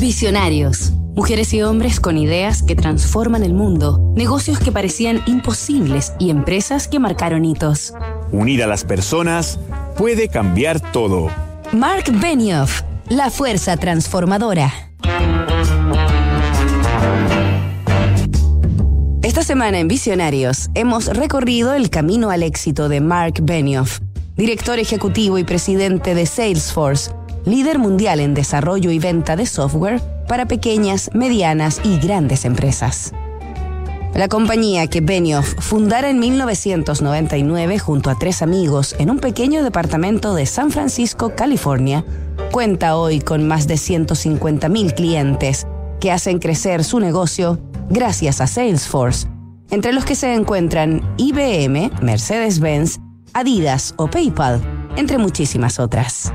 Visionarios. Mujeres y hombres con ideas que transforman el mundo, negocios que parecían imposibles y empresas que marcaron hitos. Unir a las personas puede cambiar todo. Mark Benioff, la fuerza transformadora. Esta semana en Visionarios hemos recorrido el camino al éxito de Mark Benioff, director ejecutivo y presidente de Salesforce, líder mundial en desarrollo y venta de software para pequeñas, medianas y grandes empresas. La compañía que Benioff fundara en 1999 junto a tres amigos en un pequeño departamento de San Francisco, California, cuenta hoy con más de 150.000 clientes que hacen crecer su negocio gracias a Salesforce, entre los que se encuentran IBM, Mercedes-Benz, Adidas o PayPal, entre muchísimas otras.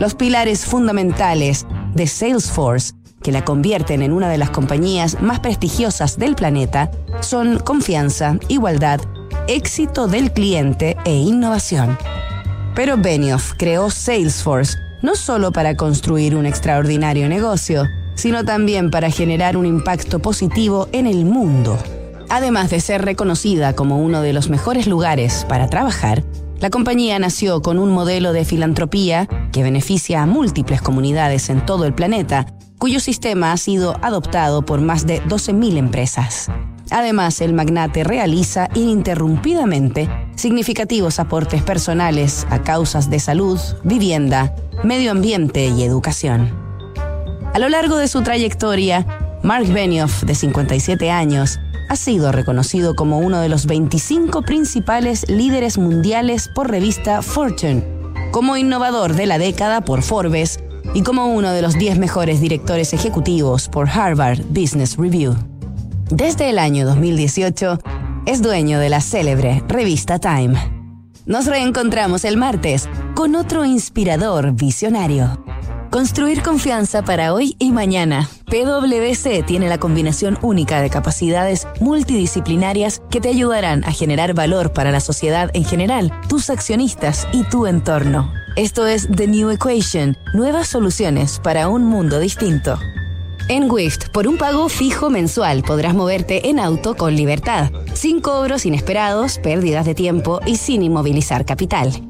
Los pilares fundamentales de Salesforce, que la convierten en una de las compañías más prestigiosas del planeta, son confianza, igualdad, éxito del cliente e innovación. Pero Benioff creó Salesforce no solo para construir un extraordinario negocio, sino también para generar un impacto positivo en el mundo. Además de ser reconocida como uno de los mejores lugares para trabajar, la compañía nació con un modelo de filantropía que beneficia a múltiples comunidades en todo el planeta, cuyo sistema ha sido adoptado por más de 12.000 empresas. Además, el magnate realiza ininterrumpidamente significativos aportes personales a causas de salud, vivienda, medio ambiente y educación. A lo largo de su trayectoria, Mark Benioff, de 57 años, ha sido reconocido como uno de los 25 principales líderes mundiales por revista Fortune, como innovador de la década por Forbes y como uno de los 10 mejores directores ejecutivos por Harvard Business Review. Desde el año 2018, es dueño de la célebre revista Time. Nos reencontramos el martes con otro inspirador visionario. Construir confianza para hoy y mañana. PwC tiene la combinación única de capacidades multidisciplinarias que te ayudarán a generar valor para la sociedad en general, tus accionistas y tu entorno. Esto es The New Equation, nuevas soluciones para un mundo distinto. En Wift, por un pago fijo mensual podrás moverte en auto con libertad, sin cobros inesperados, pérdidas de tiempo y sin inmovilizar capital.